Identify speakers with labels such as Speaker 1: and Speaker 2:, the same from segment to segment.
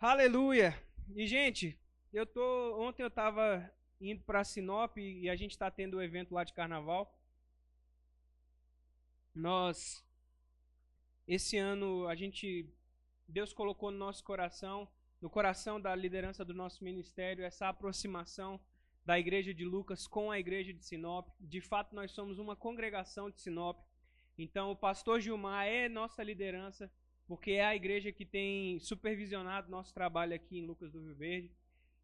Speaker 1: Aleluia! E, gente, eu tô. Ontem eu estava indo para Sinop e a gente está tendo o um evento lá de carnaval. Nós. Esse ano a gente. Deus colocou no nosso coração, no coração da liderança do nosso ministério, essa aproximação da igreja de Lucas com a igreja de Sinop. De fato, nós somos uma congregação de Sinop. Então, o pastor Gilmar é nossa liderança porque é a igreja que tem supervisionado nosso trabalho aqui em Lucas do Rio Verde.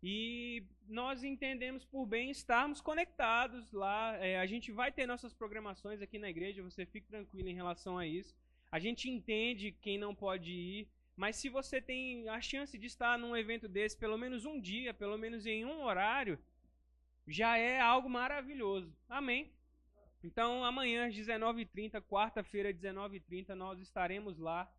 Speaker 1: E nós entendemos por bem estarmos conectados lá. É, a gente vai ter nossas programações aqui na igreja, você fique tranquilo em relação a isso. A gente entende quem não pode ir, mas se você tem a chance de estar num evento desse, pelo menos um dia, pelo menos em um horário, já é algo maravilhoso. Amém? Então, amanhã às 19h30, quarta-feira, 19h30, nós estaremos lá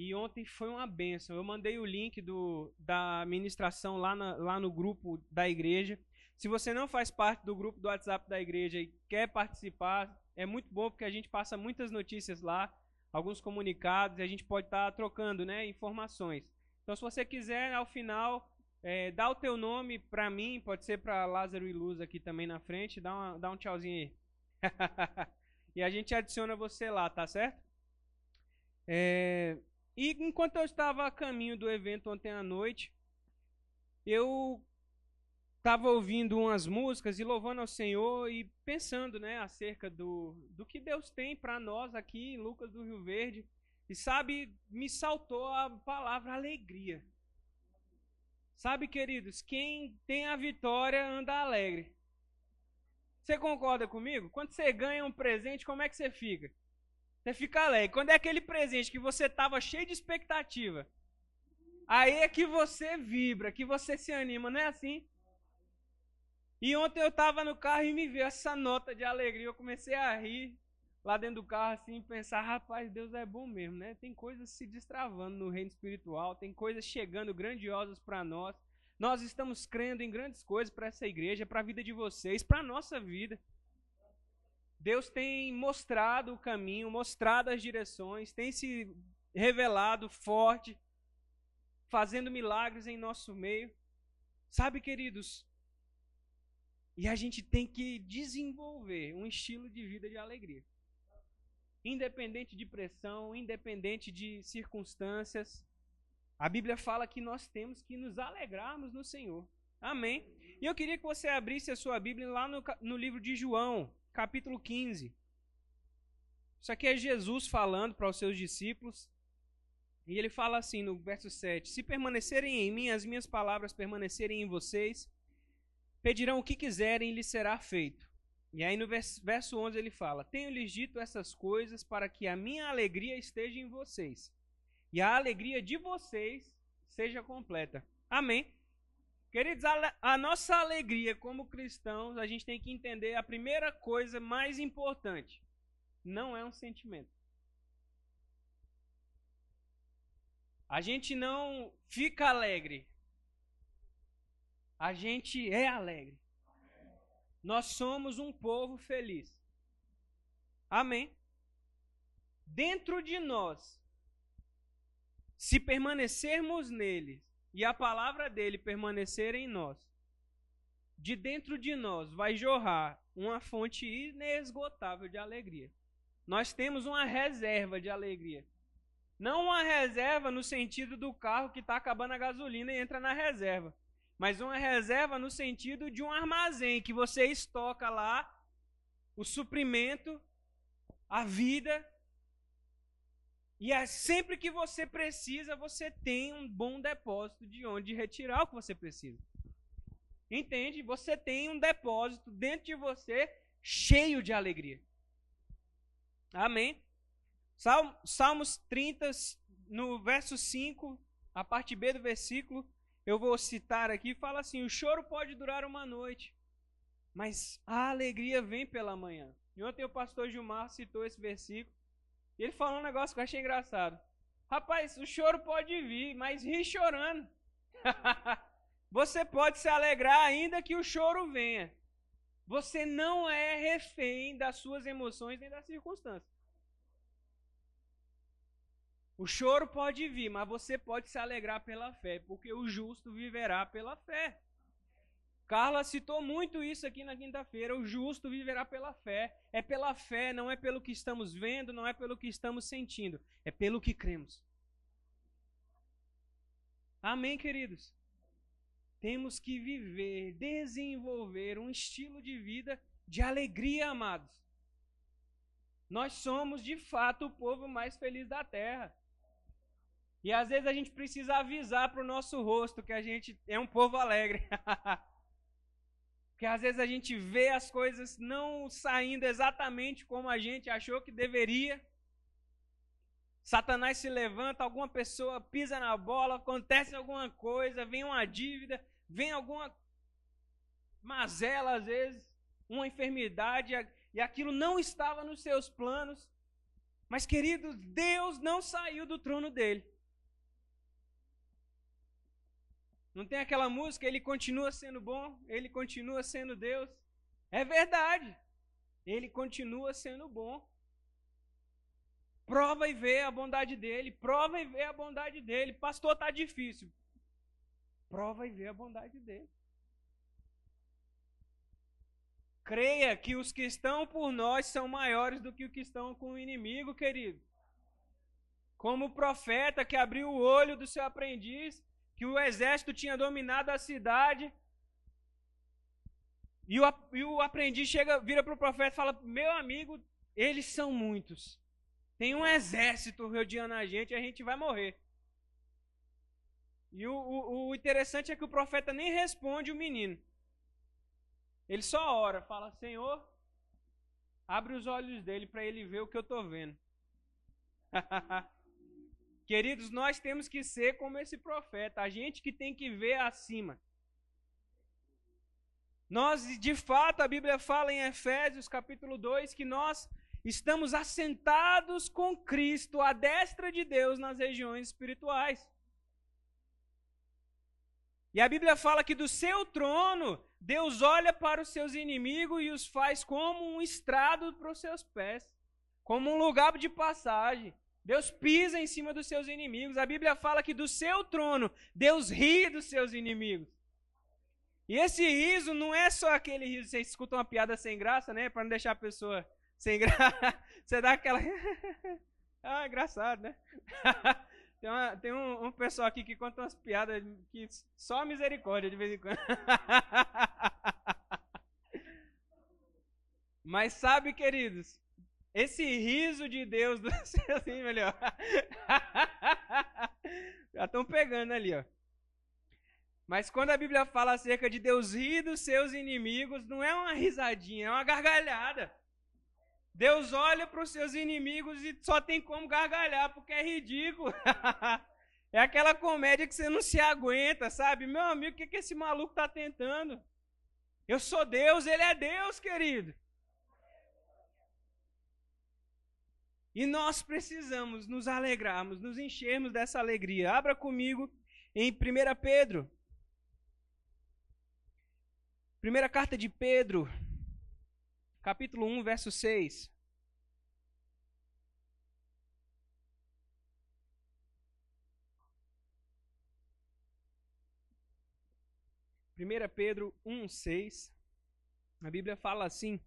Speaker 1: e ontem foi uma benção. Eu mandei o link do, da ministração lá, na, lá no grupo da igreja. Se você não faz parte do grupo do WhatsApp da igreja e quer participar, é muito bom porque a gente passa muitas notícias lá, alguns comunicados, e a gente pode estar tá trocando né, informações. Então, se você quiser, ao final, é, dá o teu nome para mim, pode ser para Lázaro e Luz aqui também na frente, dá, uma, dá um tchauzinho aí. e a gente adiciona você lá, tá certo? É, e enquanto eu estava a caminho do evento ontem à noite, eu estava ouvindo umas músicas e louvando ao Senhor e pensando, né, acerca do, do que Deus tem para nós aqui em Lucas do Rio Verde. E sabe, me saltou a palavra alegria. Sabe, queridos, quem tem a vitória anda alegre. Você concorda comigo? Quando você ganha um presente, como é que você fica? Você fica alegre. Quando é aquele presente que você estava cheio de expectativa, aí é que você vibra, que você se anima, não é assim? E ontem eu estava no carro e me veio essa nota de alegria. Eu comecei a rir lá dentro do carro assim, pensar, rapaz, Deus é bom mesmo, né? Tem coisas se destravando no reino espiritual, tem coisas chegando grandiosas para nós. Nós estamos crendo em grandes coisas para essa igreja, para a vida de vocês, para a nossa vida. Deus tem mostrado o caminho, mostrado as direções, tem se revelado forte, fazendo milagres em nosso meio. Sabe, queridos? E a gente tem que desenvolver um estilo de vida de alegria. Independente de pressão, independente de circunstâncias, a Bíblia fala que nós temos que nos alegrarmos no Senhor. Amém? E eu queria que você abrisse a sua Bíblia lá no, no livro de João, capítulo 15. Isso aqui é Jesus falando para os seus discípulos. E ele fala assim no verso 7: Se permanecerem em mim, as minhas palavras permanecerem em vocês, pedirão o que quiserem e lhes será feito. E aí no verso 11 ele fala: Tenho-lhes dito essas coisas para que a minha alegria esteja em vocês e a alegria de vocês seja completa. Amém. Queridos, a, a, nossa alegria como cristãos, a gente tem que entender a primeira coisa mais importante: não é um sentimento. A gente não fica alegre. A gente é alegre. Nós somos um povo feliz. Amém? Dentro de nós, se permanecermos nele, e a palavra dele permanecer em nós, de dentro de nós vai jorrar uma fonte inesgotável de alegria. Nós temos uma reserva de alegria. Não uma reserva no sentido do carro que está acabando a gasolina e entra na reserva. Mas uma reserva no sentido de um armazém que você estoca lá o suprimento, a vida e é sempre que você precisa, você tem um bom depósito de onde retirar o que você precisa. Entende? Você tem um depósito dentro de você cheio de alegria. Amém? Salmos 30, no verso 5, a parte B do versículo, eu vou citar aqui, fala assim: O choro pode durar uma noite, mas a alegria vem pela manhã. E ontem o pastor Gilmar citou esse versículo. E ele falou um negócio que eu achei engraçado. Rapaz, o choro pode vir, mas ri chorando. Você pode se alegrar ainda que o choro venha. Você não é refém das suas emoções nem das circunstâncias. O choro pode vir, mas você pode se alegrar pela fé, porque o justo viverá pela fé. Carla citou muito isso aqui na quinta-feira. O justo viverá pela fé. É pela fé, não é pelo que estamos vendo, não é pelo que estamos sentindo, é pelo que cremos. Amém, queridos? Temos que viver, desenvolver um estilo de vida de alegria, amados. Nós somos, de fato, o povo mais feliz da terra. E às vezes a gente precisa avisar para o nosso rosto que a gente é um povo alegre. Porque às vezes a gente vê as coisas não saindo exatamente como a gente achou que deveria. Satanás se levanta, alguma pessoa pisa na bola, acontece alguma coisa, vem uma dívida, vem alguma mazela às vezes, uma enfermidade, e aquilo não estava nos seus planos. Mas, queridos, Deus não saiu do trono dele. Não tem aquela música, ele continua sendo bom, ele continua sendo Deus. É verdade. Ele continua sendo bom. Prova e vê a bondade dele, prova e vê a bondade dele. Pastor, tá difícil. Prova e vê a bondade dele. Creia que os que estão por nós são maiores do que os que estão com o inimigo, querido. Como o profeta que abriu o olho do seu aprendiz que o exército tinha dominado a cidade. E o, e o aprendiz chega, vira para o profeta e fala: Meu amigo, eles são muitos. Tem um exército rodeando a gente e a gente vai morrer. E o, o, o, interessante é que o profeta nem responde o menino. Ele só ora, fala: Senhor, abre os olhos dele para ele ver o que eu estou vendo. Queridos, nós temos que ser como esse profeta, a gente que tem que ver acima. Nós, de fato, a Bíblia fala em Efésios capítulo 2 que nós estamos assentados com Cristo à destra de Deus nas regiões espirituais. E a Bíblia fala que do seu trono, Deus olha para os seus inimigos e os faz como um estrado para os seus pés, como um lugar de passagem. Deus pisa em cima dos seus inimigos. A Bíblia fala que do seu trono, Deus ri dos seus inimigos. E esse riso não é só aquele riso, você escuta uma piada sem graça, né? Para não deixar a pessoa sem graça. Você dá aquela. ah, engraçado, né? tem, uma, tem um, um, pessoal aqui que conta umas piadas que só misericórdia de vez em quando. Mas sabe, queridos, esse riso de Deus do céu, assim, melhor. Já estão pegando ali, ó. Mas quando a Bíblia fala acerca de Deus rir dos seus inimigos, não é uma risadinha, é uma gargalhada. Deus olha para os seus inimigos e só tem como gargalhar, porque é ridículo. é aquela comédia que você não se aguenta, sabe? Meu amigo, o que, que esse maluco está tentando? Eu sou Deus, ele é Deus, querido. E nós precisamos nos alegrarmos, nos enchermos dessa alegria. Abra comigo em 1 Pedro. Primeira carta de Pedro, capítulo 1, verso 6. Primeira Pedro 1, 6. A Bíblia fala assim: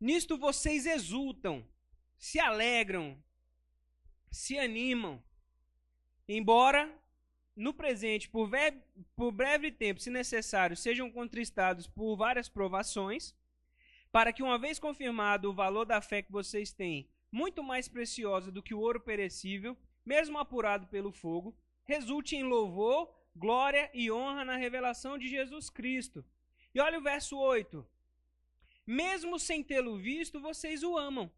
Speaker 1: Nisto vocês exultam se alegram, se animam, embora no presente, por, por breve tempo, se necessário, sejam contristados por várias provações, para que, uma vez confirmado o valor da fé que vocês têm, muito mais preciosa do que o ouro perecível, mesmo apurado pelo fogo, resulte em louvor, glória e honra na revelação de Jesus Cristo. E olha o verso 8. Mesmo sem tê-lo visto, vocês o amam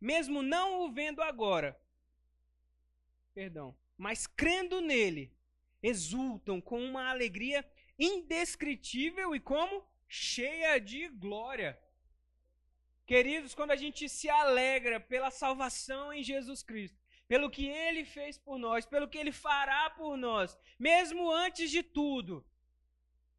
Speaker 1: mesmo não o vendo agora, perdão, mas crendo nele, exultam com uma alegria indescritível e como cheia de glória. Queridos, quando a gente se alegra pela salvação em Jesus Cristo, pelo que ele fez por nós, pelo que ele fará por nós, mesmo antes de tudo,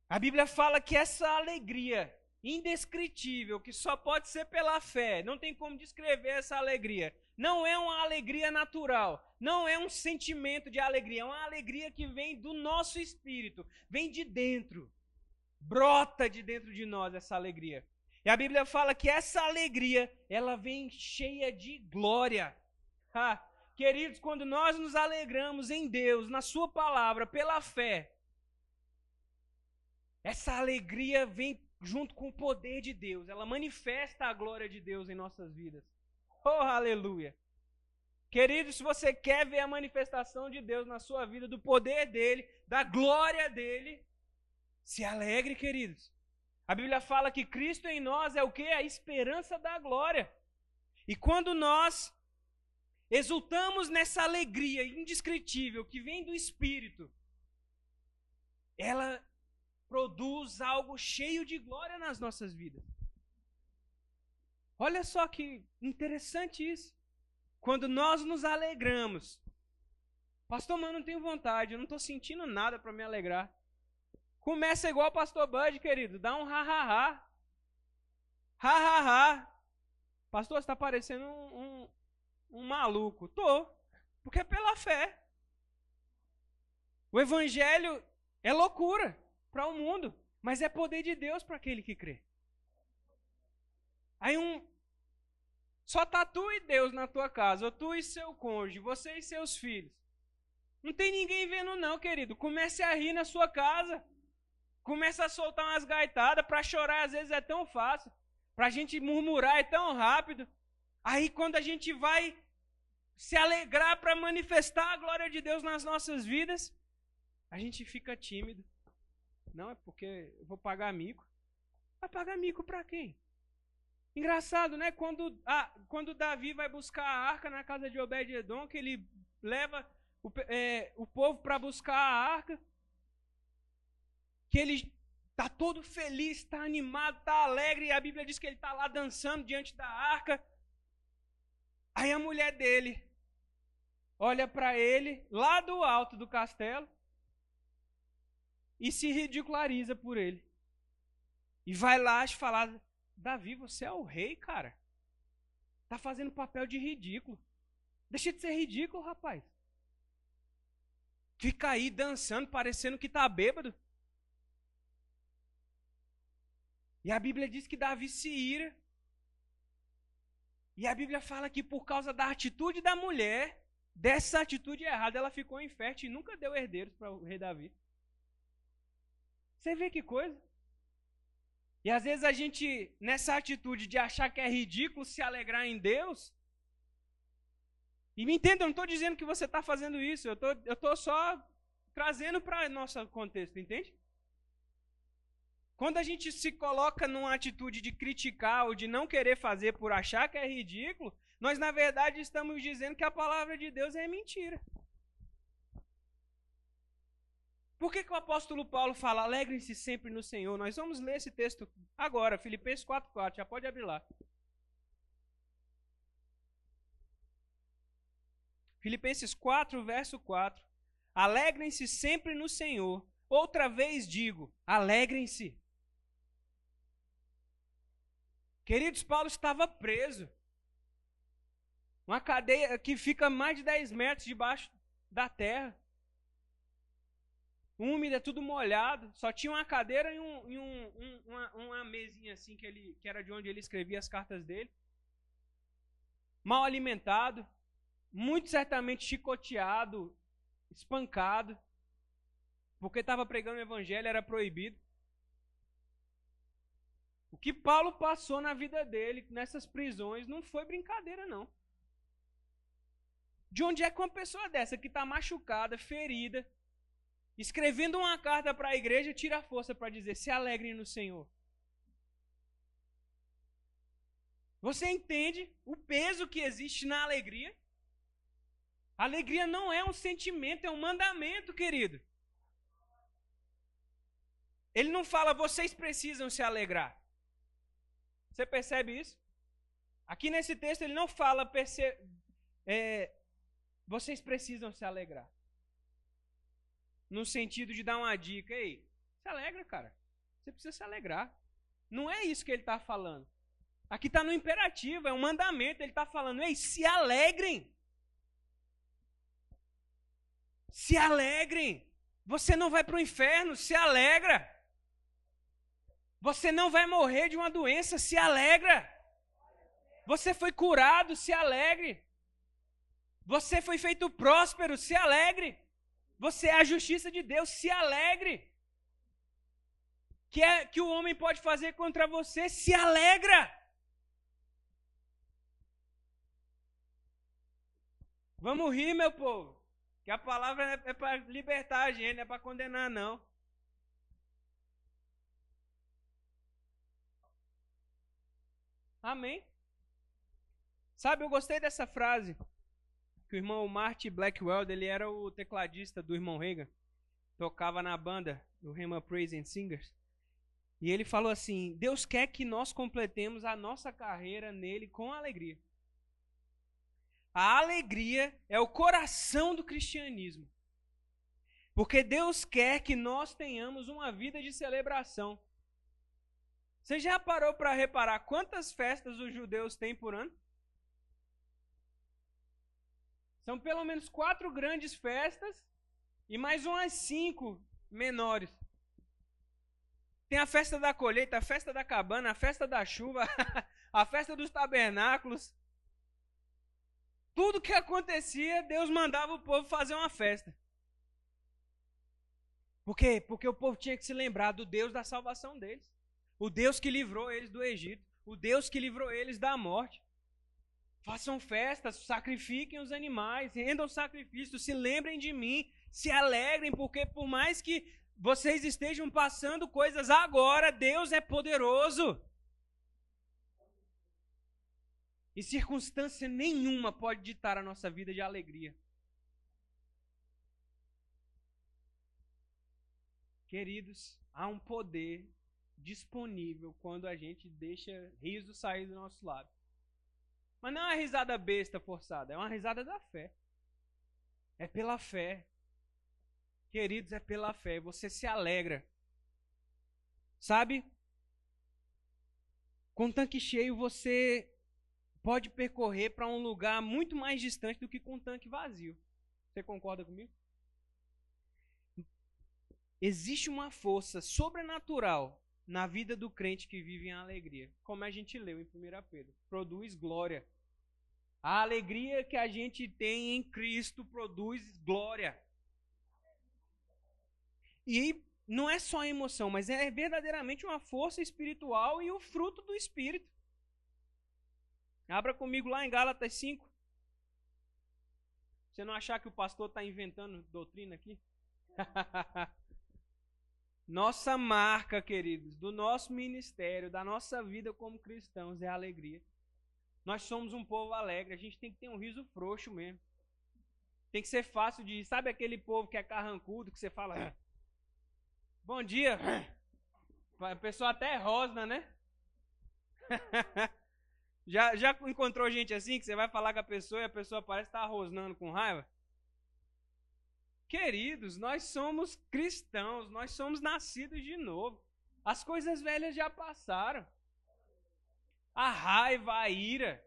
Speaker 1: a Bíblia fala que essa alegria indescritível, que só pode ser pela fé. Não tem como descrever essa alegria. Não é uma alegria natural, não é um sentimento de alegria, é uma alegria que vem do nosso espírito, vem de dentro. Brota de dentro de nós essa alegria. E a Bíblia fala que essa alegria, ela vem cheia de glória. Queridos, quando nós nos alegramos em Deus, na Sua palavra, pela fé, essa alegria vem junto com o poder de Deus, ela manifesta a glória de Deus em nossas vidas. Oh, aleluia! Querido, se você quer ver a manifestação de Deus na sua vida, do poder dele, da glória dele, se alegre, queridos. A Bíblia fala que Cristo em nós é o que? A esperança da glória. E quando nós exultamos nessa alegria indescritível que vem do Espírito, ela produz algo cheio de glória nas nossas vidas. Olha só que interessante isso. Quando nós nos alegramos, pastor, mas não tenho vontade, eu não estou sentindo nada para me alegrar. Começa igual o pastor Bud, querido, dá um ha-ha-ha. Ha-ha-ha. Pastor, você está parecendo um, um, um maluco. Tô, porque é pela fé. O evangelho é loucura para o mundo, mas é poder de Deus para aquele que crê. Aí um, só tá tu e Deus na tua casa, ou tu e seu cônjuge, você e seus filhos. Não tem ninguém vendo não, querido. Comece a rir na sua casa. Comece a soltar umas gaitadas. Para chorar às vezes é tão fácil. Para a gente murmurar é tão rápido. Aí quando a gente vai se alegrar para manifestar a glória de Deus nas nossas vidas, a gente fica tímido. Não, é porque eu vou pagar mico. Vai pagar mico para quem? Engraçado, né? Quando, ah, quando Davi vai buscar a arca na casa de Obed-Edom, que ele leva o, é, o povo para buscar a arca, que ele está todo feliz, está animado, está alegre, e a Bíblia diz que ele está lá dançando diante da arca. Aí a mulher dele olha para ele lá do alto do castelo e se ridiculariza por ele. E vai lá falar Davi, você é o rei, cara. Tá fazendo papel de ridículo. Deixa de ser ridículo, rapaz. Fica aí dançando, parecendo que tá bêbado. E a Bíblia diz que Davi se ira. E a Bíblia fala que por causa da atitude da mulher, dessa atitude errada, ela ficou infértil e nunca deu herdeiros para o rei Davi. Você vê que coisa? E às vezes a gente, nessa atitude de achar que é ridículo se alegrar em Deus, e me entenda, eu não estou dizendo que você está fazendo isso, eu tô, estou só trazendo para nosso contexto, entende? Quando a gente se coloca numa atitude de criticar ou de não querer fazer por achar que é ridículo, nós na verdade estamos dizendo que a palavra de Deus é mentira. Por que, que o apóstolo Paulo fala, alegrem-se sempre no Senhor? Nós vamos ler esse texto agora, Filipenses 4,4, já pode abrir lá. Filipenses 4, verso 4. Alegrem-se sempre no Senhor. Outra vez digo, alegrem-se. Queridos, Paulo estava preso. Uma cadeia que fica mais de 10 metros debaixo da terra úmida, tudo molhado. Só tinha uma cadeira e, um, e um, um, uma, uma, mesinha assim que, ele, que era de onde ele escrevia as cartas dele. Mal alimentado, muito certamente chicoteado, espancado, porque estava pregando o evangelho, era proibido. O que Paulo passou na vida dele, nessas prisões, não foi brincadeira, não. De onde é que uma pessoa dessa, que está machucada, ferida, escrevendo uma carta para a igreja, tira a força para dizer: se alegrem no Senhor. Você entende o peso que existe na alegria? Alegria não é um sentimento, é um mandamento, querido. Ele não fala, vocês precisam se alegrar. Você percebe isso? Aqui nesse texto ele não fala, perce... É, vocês precisam se alegrar no sentido de dar uma dica. Ei, se alegra, cara. Você precisa se alegrar. Não é isso que ele está falando. Aqui está no imperativo, é um mandamento. Ele está falando, ei, se alegrem. Se alegrem. Você não vai para o inferno, se alegra. Você não vai morrer de uma doença, se alegra. Você foi curado, se alegre. Você foi feito próspero, se alegre. Você é a justiça de Deus, se alegre. Que é que o homem pode fazer contra você, se alegra. Vamos rir, meu povo. Que a palavra é, é para libertar a gente, não é para condenar, não. Amém? Sabe, eu gostei dessa frase. Que o irmão Marty Blackwell, ele era o tecladista do irmão Reagan. Tocava na banda do Rema Praise and Singers. E ele falou assim: Deus quer que nós completemos a nossa carreira nele com alegria. A alegria é o coração do cristianismo. Porque Deus quer que nós tenhamos uma vida de celebração. Você já parou para reparar quantas festas os judeus têm por ano? São pelo menos quatro grandes festas e mais umas cinco menores. Tem a festa da colheita, a festa da cabana, a festa da chuva, a festa dos tabernáculos, tudo que acontecia, Deus mandava o povo fazer uma festa. Por quê? Porque o povo tinha que se lembrar do Deus da salvação deles. O Deus que livrou eles do Egito. O Deus que livrou eles da morte. Façam festas, sacrifiquem os animais, rendam sacrifícios, se lembrem de mim, se alegrem, porque por mais que vocês estejam passando coisas agora, Deus é poderoso. E circunstância nenhuma pode ditar a nossa vida de alegria. Queridos, há um poder disponível quando a gente deixa riso sair do nosso lado. Mas não é uma risada besta forçada, é uma risada da fé. É pela fé. Queridos, é pela fé. Você se alegra. Sabe? Com tanque cheio, você pode percorrer para um lugar muito mais distante do que com tanque vazio. Você concorda comigo? Existe uma força sobrenatural na vida do crente que vive em alegria. Como a gente leu em 1 Pedro. Produz glória. A alegria que a gente tem em Cristo produz glória. E não é só emoção, mas é verdadeiramente uma força espiritual e o fruto do Espírito. Abra comigo lá em Gálatas 5. Você não achar que o pastor está inventando doutrina aqui? Nossa marca, queridos, do nosso ministério, da nossa vida como cristãos é a alegria. Nós somos um povo alegre, a gente tem que ter um riso frouxo mesmo. Tem que ser fácil de. Sabe aquele povo que é carrancudo, que você fala. Ah, bom dia. A pessoa até rosna, né? Já, já encontrou gente assim que você vai falar com a pessoa e a pessoa parece estar tá rosnando com raiva? Queridos, nós somos cristãos, nós somos nascidos de novo. As coisas velhas já passaram. A raiva, a ira,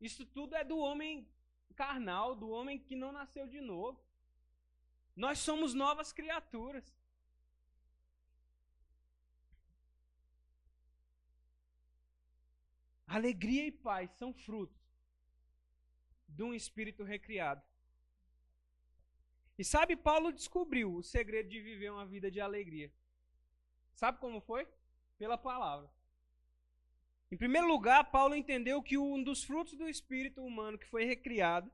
Speaker 1: isso tudo é do homem carnal, do homem que não nasceu de novo. Nós somos novas criaturas. Alegria e paz são frutos de um espírito recriado. E sabe, Paulo descobriu o segredo de viver uma vida de alegria. Sabe como foi? Pela palavra. Em primeiro lugar, Paulo entendeu que um dos frutos do espírito humano que foi recriado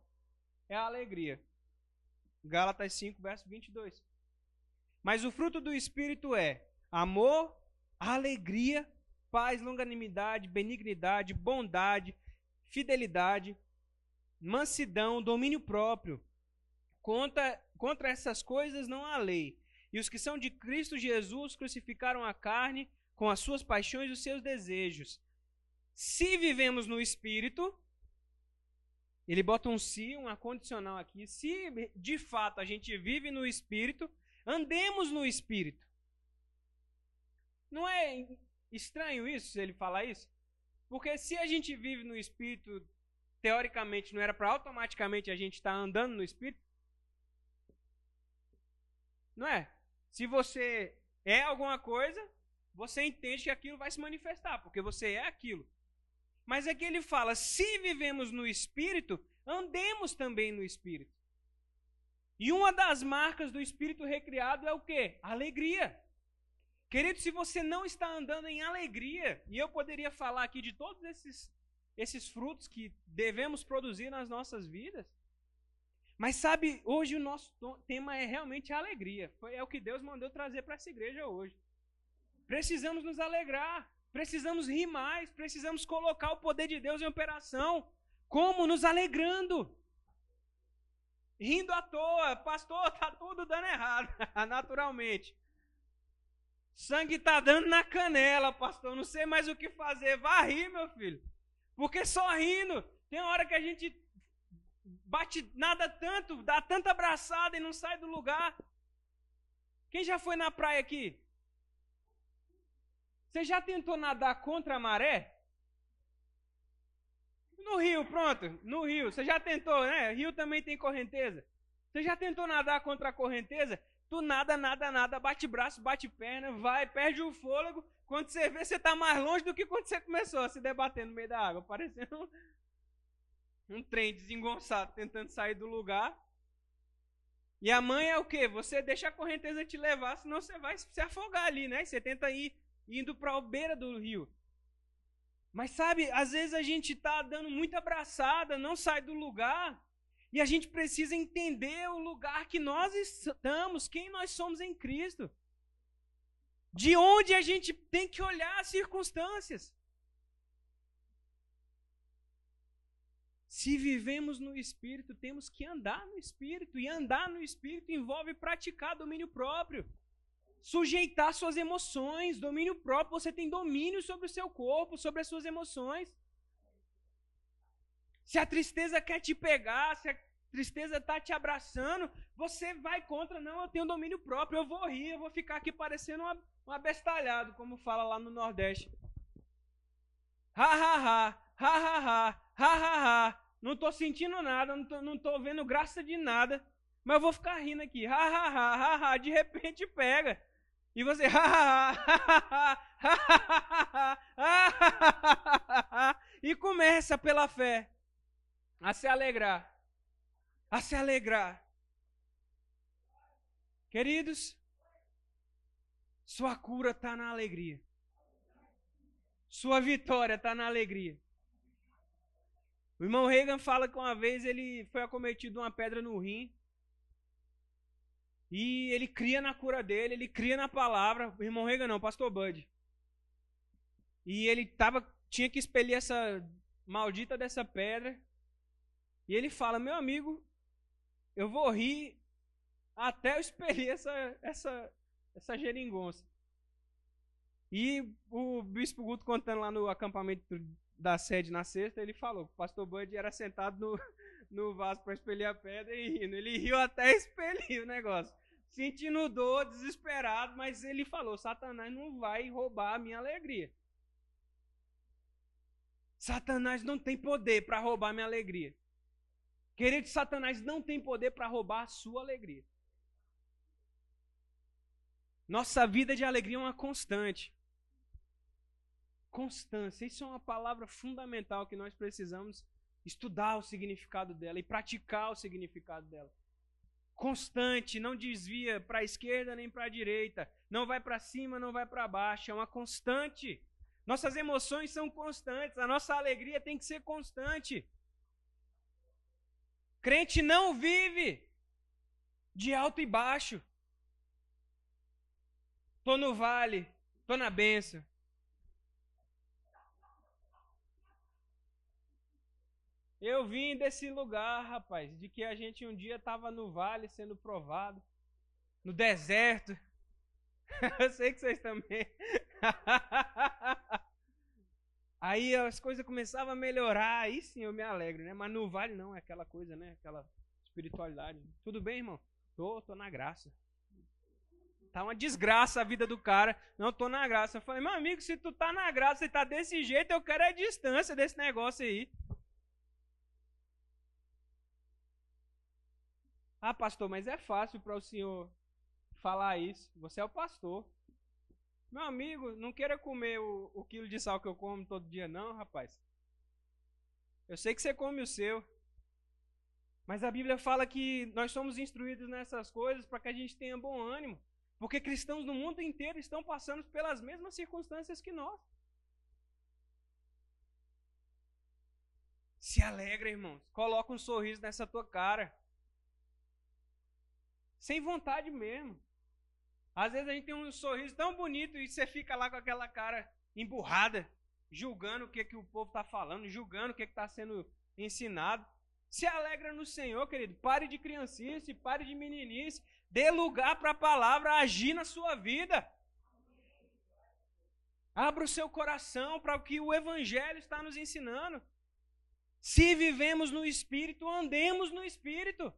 Speaker 1: é a alegria. Gálatas 5, verso 22. Mas o fruto do espírito é amor, alegria, paz, longanimidade, benignidade, bondade, fidelidade, mansidão, domínio próprio. Contra, contra essas coisas não há lei. E os que são de Cristo Jesus crucificaram a carne com as suas paixões e os seus desejos. Se vivemos no Espírito, ele bota um se, um condicional aqui. Se de fato a gente vive no Espírito, andemos no Espírito. Não é estranho isso, ele falar isso? Porque se a gente vive no Espírito, teoricamente não era para automaticamente a gente estar tá andando no Espírito? Não é? Se você é alguma coisa, você entende que aquilo vai se manifestar, porque você é aquilo. Mas aqui ele fala: se vivemos no espírito, andemos também no espírito. E uma das marcas do espírito recriado é o quê? Alegria. Querido, se você não está andando em alegria, e eu poderia falar aqui de todos esses, esses frutos que devemos produzir nas nossas vidas, mas sabe, hoje o nosso tema é realmente a alegria. É o que Deus mandou trazer para essa igreja hoje. Precisamos nos alegrar, precisamos rir mais, precisamos colocar o poder de Deus em operação. Como? Nos alegrando. Rindo à toa, pastor, tá tudo dando errado, naturalmente. Sangue tá dando na canela, pastor. Não sei mais o que fazer. Vá rir, meu filho. Porque só rindo. Tem hora que a gente bate nada tanto, dá tanta abraçada e não sai do lugar. Quem já foi na praia aqui? Você já tentou nadar contra a maré? No rio, pronto. No rio. Você já tentou, né? Rio também tem correnteza. Você já tentou nadar contra a correnteza? Tu nada, nada, nada, bate braço, bate perna, vai, perde o fôlego. Quando você vê, você está mais longe do que quando você começou a se debater no meio da água, parecendo um, trem desengonçado tentando sair do lugar. E a mãe é o quê? Você deixa a correnteza te levar, senão você vai se afogar ali, né? Você tenta ir indo para a beira do rio. Mas sabe, às vezes a gente está dando muita abraçada, não sai do lugar. E a gente precisa entender o lugar que nós estamos, quem nós somos em Cristo. De onde a gente tem que olhar as circunstâncias. Se vivemos no Espírito, temos que andar no Espírito. E andar no Espírito envolve praticar domínio próprio. Sujeitar suas emoções, domínio próprio. Você tem domínio sobre o seu corpo, sobre as suas emoções. Se a tristeza quer te pegar, se a tristeza está te abraçando, você vai contra, não, eu tenho domínio próprio, eu vou rir, eu vou ficar aqui parecendo um abestalhado, como fala lá no Nordeste. Ha, ha, ha, ha, ha, ha, ha, ha, ha. Não estou sentindo nada, não tô vendo graça de nada, mas eu vou ficar rindo aqui. Ha, ha, ha, ha, ha. De repente pega. E você, ha, ha, ha, ha, ha, ha, e começa pela fé a se alegrar. A se alegrar. Queridos, sua cura está na alegria. Sua vitória está na alegria. O irmão Reagan fala que uma vez ele foi acometido de uma pedra no rim. E ele cria na cura dele, ele cria na palavra. O irmão Reagan não, pastor Bud. E ele tava, tinha que expelir essa maldita dessa pedra. E ele fala: Meu amigo, eu vou rir até eu expelir essa, essa, essa geringonça. E o bispo Guto contando lá no acampamento da sede na sexta, ele falou que o pastor Bud era sentado no, no vaso para expelir a pedra e rindo. Ele riu até expelir o negócio. Sentindo dor, desesperado, mas ele falou: Satanás não vai roubar a minha alegria. Satanás não tem poder para roubar a minha alegria. Querido, Satanás não tem poder para roubar a sua alegria. Nossa vida de alegria é uma constante. Constância, isso é uma palavra fundamental que nós precisamos estudar o significado dela e praticar o significado dela. Constante, não desvia para a esquerda nem para a direita, não vai para cima, não vai para baixo, é uma constante. Nossas emoções são constantes, a nossa alegria tem que ser constante. Crente não vive de alto e baixo. Tô no vale, tô na benção. Eu vim desse lugar, rapaz, de que a gente um dia estava no vale sendo provado, no deserto. Eu sei que vocês também. Aí as coisas começavam a melhorar, aí sim eu me alegro, né? Mas no vale não, é aquela coisa, né? Aquela espiritualidade. Tudo bem, irmão? Tô, tô na graça. Tá uma desgraça a vida do cara. Não, tô na graça. Eu falei, meu amigo, se tu tá na graça e tá desse jeito, eu quero a distância desse negócio aí. Ah, pastor, mas é fácil para o senhor falar isso. Você é o pastor. Meu amigo, não queira comer o, o quilo de sal que eu como todo dia, não, rapaz. Eu sei que você come o seu. Mas a Bíblia fala que nós somos instruídos nessas coisas para que a gente tenha bom ânimo. Porque cristãos no mundo inteiro estão passando pelas mesmas circunstâncias que nós. Se alegra, irmãos. Coloca um sorriso nessa tua cara. Sem vontade mesmo. Às vezes a gente tem um sorriso tão bonito e você fica lá com aquela cara emburrada, julgando o que, que o povo está falando, julgando o que está sendo ensinado. Se alegra no Senhor, querido. Pare de criancice, pare de meninice. Dê lugar para a palavra agir na sua vida. Abra o seu coração para o que o Evangelho está nos ensinando. Se vivemos no Espírito, andemos no Espírito.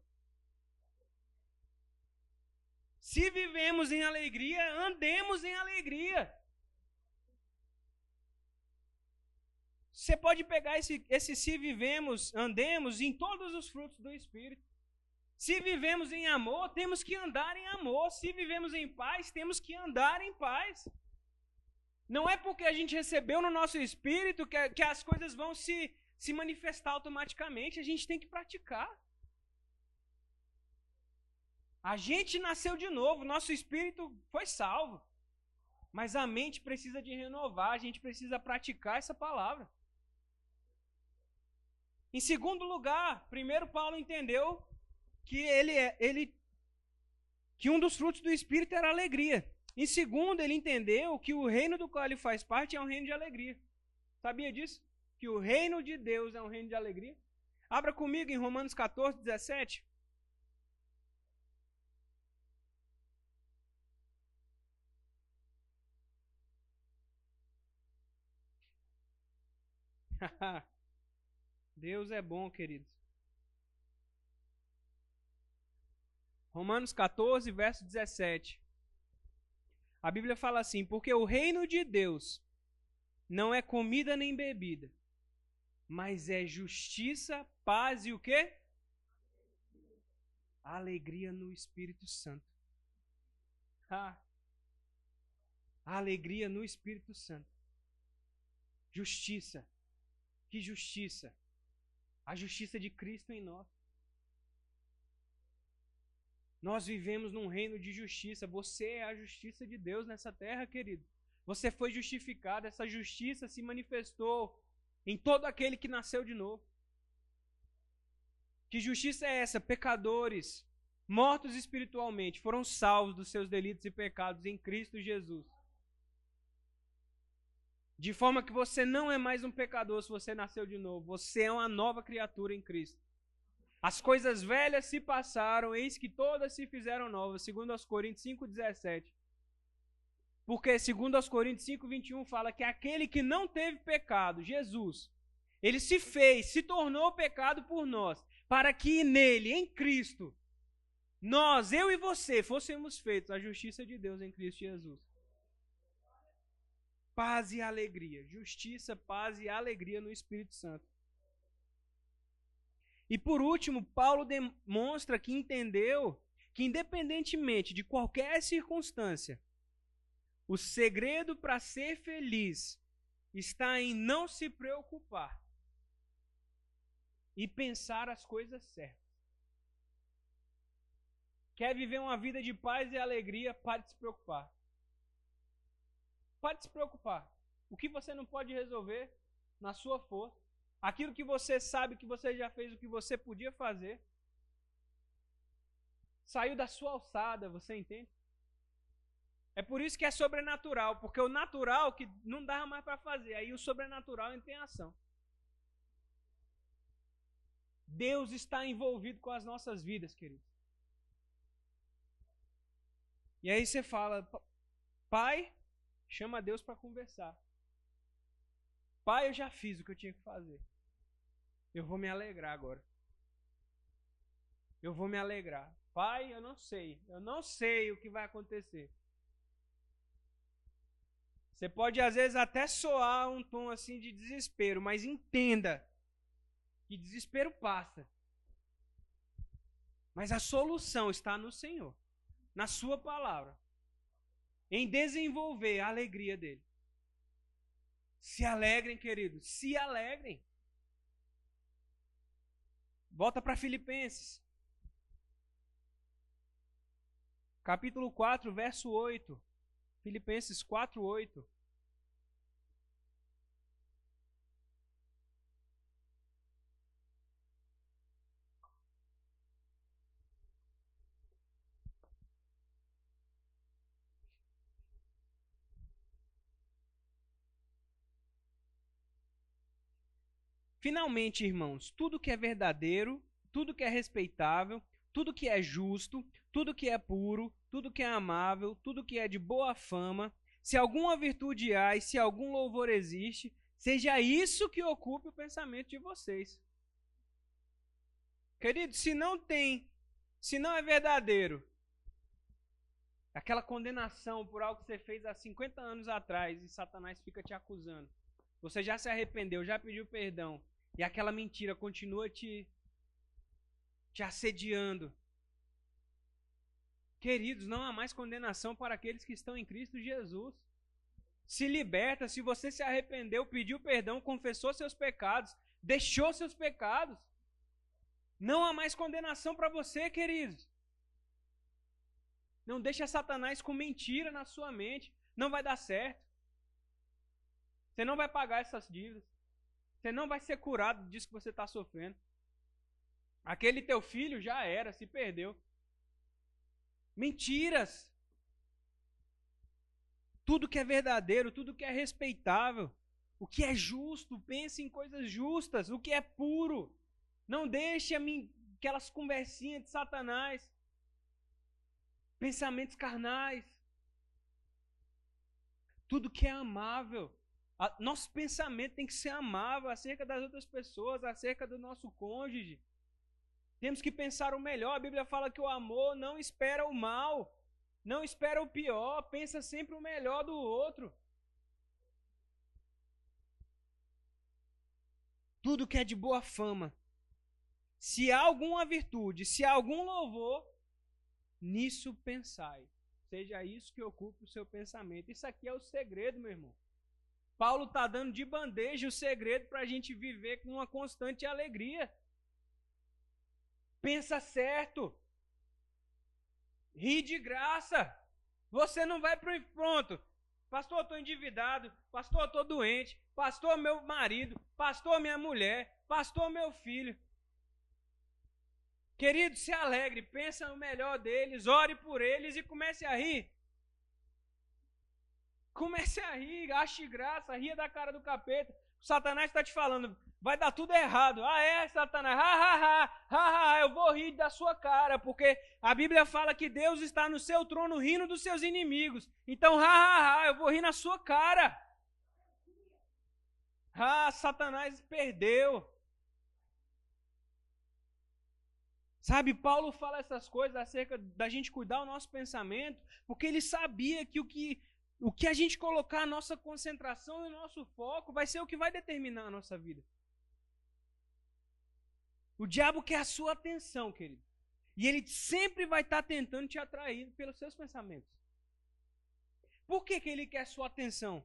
Speaker 1: Se vivemos em alegria, andemos em alegria. Você pode pegar esse, esse se vivemos, andemos em todos os frutos do Espírito. Se vivemos em amor, temos que andar em amor. Se vivemos em paz, temos que andar em paz. Não é porque a gente recebeu no nosso espírito que, que as coisas vão se, se manifestar automaticamente. A gente tem que praticar. A gente nasceu de novo, nosso espírito foi salvo. Mas a mente precisa de renovar, a gente precisa praticar essa palavra. Em segundo lugar, primeiro Paulo entendeu que ele, é, ele que um dos frutos do espírito era alegria. Em segundo, ele entendeu que o reino do qual ele faz parte é um reino de alegria. Sabia disso? Que o reino de Deus é um reino de alegria. Abra comigo em Romanos 14, 17. Deus é bom, queridos. Romanos 14, verso 17. A Bíblia fala assim: Porque o reino de Deus não é comida nem bebida, mas é justiça, paz e o quê? Alegria no Espírito Santo. Ah. Alegria no Espírito Santo. Justiça, que justiça? A justiça de Cristo em nós. Nós vivemos num reino de justiça. Você é a justiça de Deus nessa terra, querido. Você foi justificado. Essa justiça se manifestou em todo aquele que nasceu de novo. Que justiça é essa? Pecadores, mortos espiritualmente, foram salvos dos seus delitos e pecados em Cristo Jesus. De forma que você não é mais um pecador se você nasceu de novo. Você é uma nova criatura em Cristo. As coisas velhas se passaram, eis que todas se fizeram novas, segundo aos Coríntios 5:17. Porque segundo aos Coríntios 5:21 fala que aquele que não teve pecado, Jesus, ele se fez, se tornou pecado por nós, para que nele, em Cristo, nós, eu e você, fôssemos feitos a justiça de Deus em Cristo Jesus paz e alegria. Justiça, paz e alegria no Espírito Santo. E por último, Paulo demonstra que entendeu que, independentemente de qualquer circunstância, o segredo para ser feliz está em não se preocupar e pensar as coisas certas. Quer viver uma vida de paz e alegria? Pare de se preocupar. Pode se preocupar. O que você não pode resolver na sua força, aquilo que você sabe que você já fez o que você podia fazer, saiu da sua alçada, você entende? É por isso que é sobrenatural, porque o natural que não dava mais para fazer, aí o sobrenatural entra em ação. Deus está envolvido com as nossas vidas, querido. E aí você fala, Pai, Chama Deus para conversar. Pai, eu já fiz o que eu tinha que fazer. Eu vou me alegrar agora. Eu vou me alegrar. Pai, eu não sei. Eu não sei o que vai acontecer. Você pode às vezes até soar um tom assim de desespero, mas entenda que desespero passa. Mas a solução está no Senhor. na Sua palavra, em desenvolver a alegria dele. Se alegrem, queridos, se alegrem. Volta para Filipenses. Capítulo 4, verso 8. Filipenses 4, 8. Finalmente, irmãos, tudo que é verdadeiro, tudo que é respeitável, tudo que é justo, tudo que é puro, tudo que é amável, tudo que é de boa fama, se alguma virtude há e se algum louvor existe, seja isso que ocupe o pensamento de vocês. Querido, se não tem, se não é verdadeiro, aquela condenação por algo que você fez há 50 anos atrás e Satanás fica te acusando. Você já se arrependeu, já pediu perdão, e aquela mentira continua te, te assediando. Queridos, não há mais condenação para aqueles que estão em Cristo Jesus. Se liberta, se você se arrependeu, pediu perdão, confessou seus pecados, deixou seus pecados. Não há mais condenação para você, queridos. Não deixa Satanás com mentira na sua mente. Não vai dar certo. Você não vai pagar essas dívidas. Você não vai ser curado disso que você está sofrendo. Aquele teu filho já era, se perdeu. Mentiras. Tudo que é verdadeiro, tudo que é respeitável, o que é justo, pense em coisas justas, o que é puro. Não deixe aquelas conversinhas de Satanás, pensamentos carnais. Tudo que é amável, a, nosso pensamento tem que ser amável acerca das outras pessoas, acerca do nosso cônjuge. Temos que pensar o melhor. A Bíblia fala que o amor não espera o mal, não espera o pior, pensa sempre o melhor do outro. Tudo que é de boa fama. Se há alguma virtude, se há algum louvor, nisso pensai. Seja isso que ocupe o seu pensamento. Isso aqui é o segredo, meu irmão. Paulo está dando de bandeja o segredo para a gente viver com uma constante alegria. Pensa certo. Ri de graça. Você não vai para o pronto. Pastor, estou endividado. Pastor, estou doente. Pastor, meu marido. Pastor, minha mulher. Pastor, meu filho. Querido, se alegre, pensa no melhor deles, ore por eles e comece a rir. Comece a rir, ache graça, ria da cara do capeta. O Satanás está te falando, vai dar tudo errado. Ah, é, Satanás? Ha, ha, ha, ha, ha, eu vou rir da sua cara, porque a Bíblia fala que Deus está no seu trono rindo dos seus inimigos. Então, ha, ha, ha, eu vou rir na sua cara. Ah, Satanás perdeu. Sabe, Paulo fala essas coisas acerca da gente cuidar o nosso pensamento, porque ele sabia que o que o que a gente colocar a nossa concentração e o nosso foco vai ser o que vai determinar a nossa vida. O diabo quer a sua atenção, querido. E ele sempre vai estar tentando te atrair pelos seus pensamentos. Por que, que ele quer a sua atenção?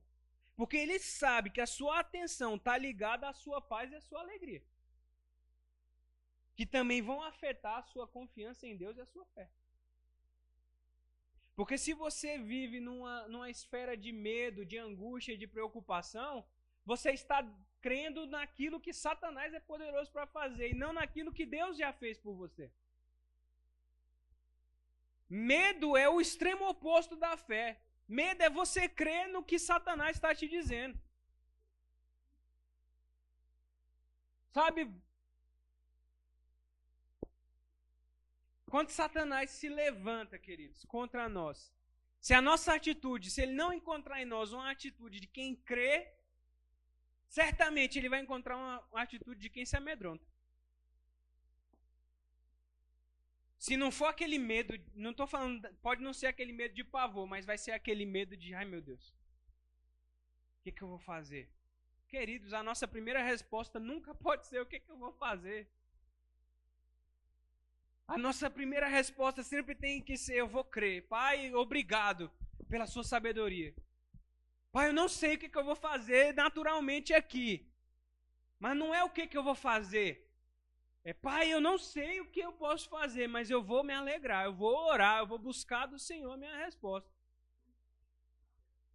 Speaker 1: Porque ele sabe que a sua atenção está ligada à sua paz e à sua alegria. Que também vão afetar a sua confiança em Deus e a sua fé. Porque se você vive numa, numa esfera de medo, de angústia de preocupação, você está crendo naquilo que Satanás é poderoso para fazer e não naquilo que Deus já fez por você. Medo é o extremo oposto da fé. Medo é você crer no que Satanás está te dizendo. Sabe, Quando Satanás se levanta, queridos, contra nós, se a nossa atitude, se ele não encontrar em nós uma atitude de quem crê, certamente ele vai encontrar uma, uma atitude de quem se amedronta. Se não for aquele medo, não estou falando, pode não ser aquele medo de pavor, mas vai ser aquele medo de, ai meu Deus, o que, que eu vou fazer? Queridos, a nossa primeira resposta nunca pode ser o que, que eu vou fazer. A nossa primeira resposta sempre tem que ser: Eu vou crer. Pai, obrigado pela sua sabedoria. Pai, eu não sei o que, que eu vou fazer naturalmente aqui. Mas não é o que, que eu vou fazer. É, pai, eu não sei o que eu posso fazer, mas eu vou me alegrar, eu vou orar, eu vou buscar do Senhor minha resposta.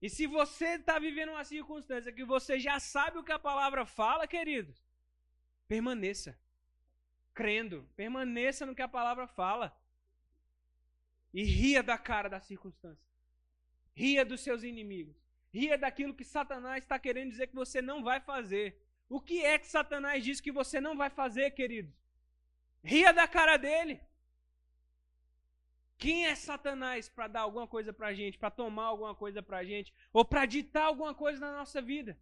Speaker 1: E se você está vivendo uma circunstância que você já sabe o que a palavra fala, queridos, permaneça crendo, permaneça no que a palavra fala. E ria da cara da circunstância. Ria dos seus inimigos. Ria daquilo que Satanás está querendo dizer que você não vai fazer. O que é que Satanás diz que você não vai fazer, queridos? Ria da cara dele. Quem é Satanás para dar alguma coisa para a gente, para tomar alguma coisa para a gente, ou para ditar alguma coisa na nossa vida?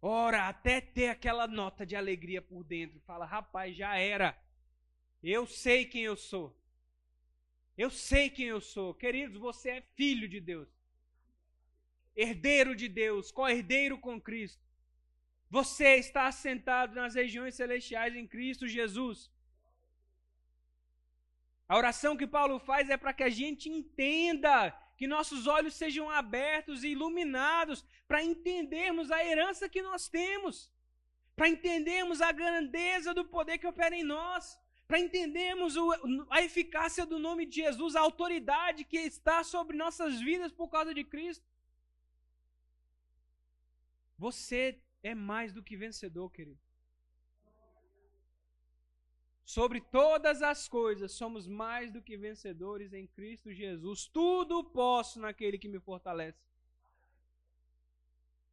Speaker 1: Ora, até ter aquela nota de alegria por dentro. Fala, rapaz, já era. Eu sei quem eu sou. Eu sei quem eu sou. Queridos, você é filho de Deus. Herdeiro de Deus, co-herdeiro com Cristo. Você está assentado nas regiões celestiais em Cristo Jesus. A oração que Paulo faz é para que a gente entenda, que nossos olhos sejam abertos e iluminados para entendermos a herança que nós temos, para entendermos a grandeza do poder que opera em nós, para entendermos o, a eficácia do nome de Jesus, a autoridade que está sobre nossas vidas por causa de Cristo. Você é mais do que vencedor, querido. Sobre todas as coisas, somos mais do que vencedores em Cristo Jesus. Tudo posso naquele que me fortalece.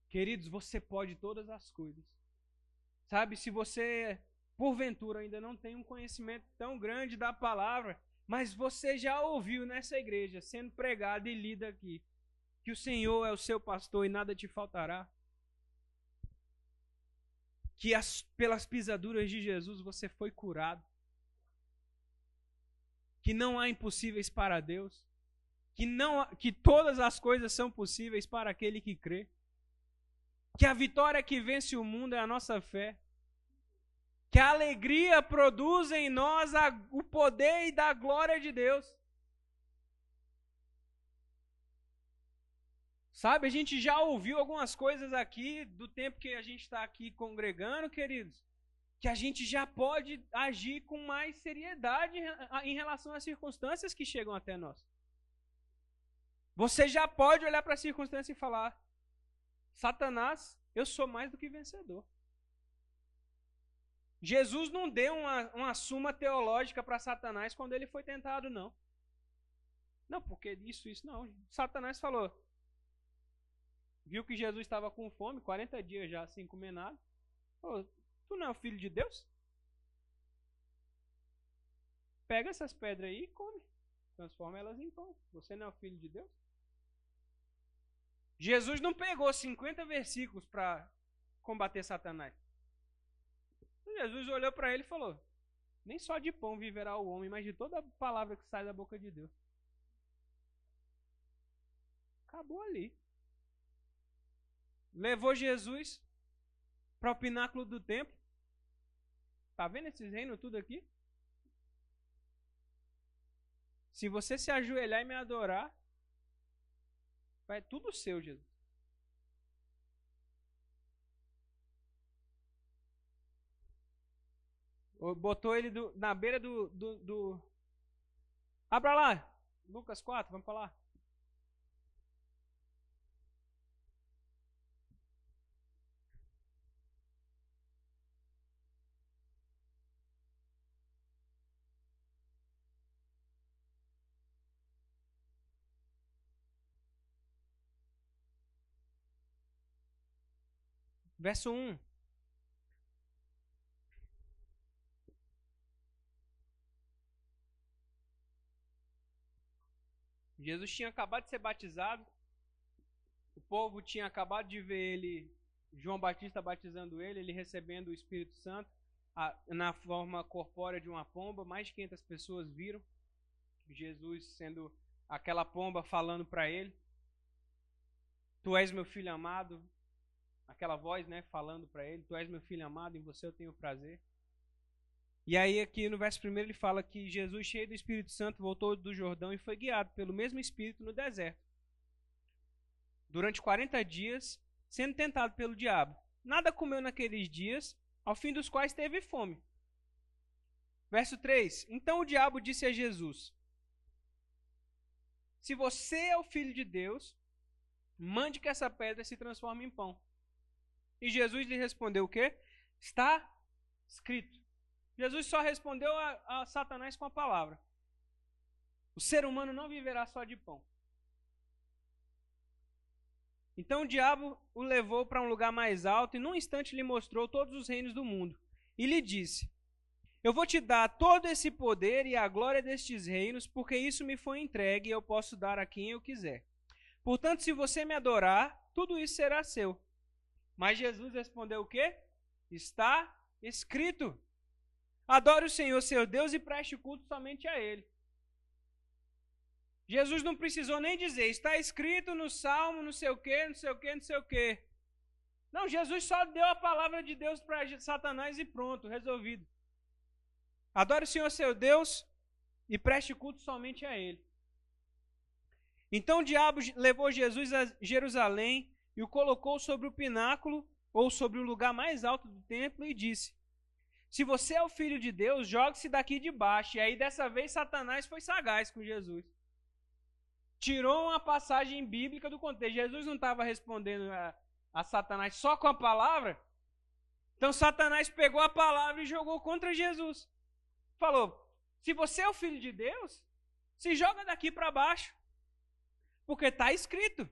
Speaker 1: Queridos, você pode todas as coisas. Sabe, se você, porventura, ainda não tem um conhecimento tão grande da palavra, mas você já ouviu nessa igreja, sendo pregado e lida aqui, que o Senhor é o seu pastor e nada te faltará que as, pelas pisaduras de Jesus você foi curado. Que não há impossíveis para Deus. Que, não, que todas as coisas são possíveis para aquele que crê. Que a vitória que vence o mundo é a nossa fé. Que a alegria produz em nós a, o poder e da glória de Deus. Sabe, a gente já ouviu algumas coisas aqui do tempo que a gente está aqui congregando, queridos, que a gente já pode agir com mais seriedade em relação às circunstâncias que chegam até nós. Você já pode olhar para a circunstância e falar: Satanás, eu sou mais do que vencedor. Jesus não deu uma, uma suma teológica para Satanás quando ele foi tentado, não. Não, porque isso, isso, não. Satanás falou: viu que Jesus estava com fome, 40 dias já sem comer nada. Tu não é o filho de Deus? Pega essas pedras aí e come. Transforma elas em pão. Você não é o filho de Deus? Jesus não pegou 50 versículos para combater Satanás. Jesus olhou para ele e falou: Nem só de pão viverá o homem, mas de toda palavra que sai da boca de Deus. Acabou ali levou Jesus para o pináculo do templo. Tá vendo esses reinos tudo aqui? Se você se ajoelhar e me adorar, vai tudo seu, Jesus. Botou ele do, na beira do, do, do. Abra lá, Lucas 4, vamos para Verso 1. Jesus tinha acabado de ser batizado. O povo tinha acabado de ver ele, João Batista batizando ele, ele recebendo o Espírito Santo a, na forma corpórea de uma pomba. Mais de 500 pessoas viram Jesus sendo aquela pomba falando para ele: Tu és meu filho amado, aquela voz, né, falando para ele: Tu és meu filho amado, em você eu tenho prazer. E aí, aqui no verso 1, ele fala que Jesus, cheio do Espírito Santo, voltou do Jordão e foi guiado pelo mesmo Espírito no deserto. Durante 40 dias, sendo tentado pelo diabo. Nada comeu naqueles dias, ao fim dos quais teve fome. Verso 3: Então o diabo disse a Jesus: Se você é o filho de Deus, mande que essa pedra se transforme em pão. E Jesus lhe respondeu o quê? Está escrito. Jesus só respondeu a, a Satanás com a palavra. O ser humano não viverá só de pão. Então o diabo o levou para um lugar mais alto e num instante lhe mostrou todos os reinos do mundo. E lhe disse: Eu vou te dar todo esse poder e a glória destes reinos, porque isso me foi entregue e eu posso dar a quem eu quiser. Portanto, se você me adorar, tudo isso será seu. Mas Jesus respondeu o quê? Está escrito. Adore o Senhor, seu Deus, e preste culto somente a Ele. Jesus não precisou nem dizer, está escrito no Salmo, não sei o quê, não sei o quê, não sei o quê. Não, Jesus só deu a palavra de Deus para Satanás e pronto, resolvido. Adore o Senhor, seu Deus, e preste culto somente a Ele. Então o diabo levou Jesus a Jerusalém e o colocou sobre o pináculo, ou sobre o lugar mais alto do templo, e disse: Se você é o filho de Deus, jogue-se daqui de baixo. E aí, dessa vez, Satanás foi sagaz com Jesus. Tirou uma passagem bíblica do contexto. Jesus não estava respondendo a, a Satanás só com a palavra. Então, Satanás pegou a palavra e jogou contra Jesus. Falou: Se você é o filho de Deus, se joga daqui para baixo. Porque está escrito.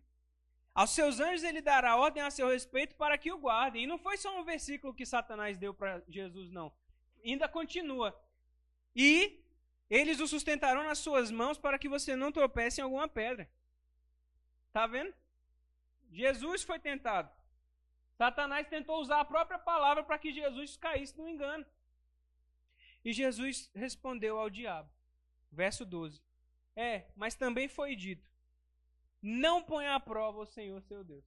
Speaker 1: Aos seus anjos ele dará ordem a seu respeito para que o guardem. E não foi só um versículo que Satanás deu para Jesus, não. Ainda continua. E eles o sustentarão nas suas mãos para que você não tropece em alguma pedra. Está vendo? Jesus foi tentado. Satanás tentou usar a própria palavra para que Jesus caísse no engano. E Jesus respondeu ao diabo. Verso 12. É, mas também foi dito: não ponha à prova o Senhor seu Deus.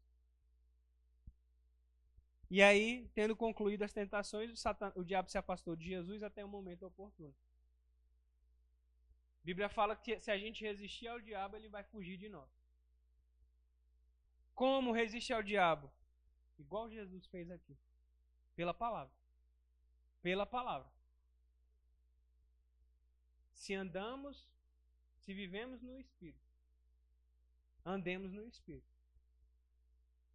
Speaker 1: E aí, tendo concluído as tentações, o, Satan, o diabo se afastou de Jesus até o momento oportuno. A Bíblia fala que se a gente resistir ao diabo, ele vai fugir de nós. Como resistir ao diabo? Igual Jesus fez aqui. Pela palavra. Pela palavra. Se andamos, se vivemos no Espírito, andemos no Espírito.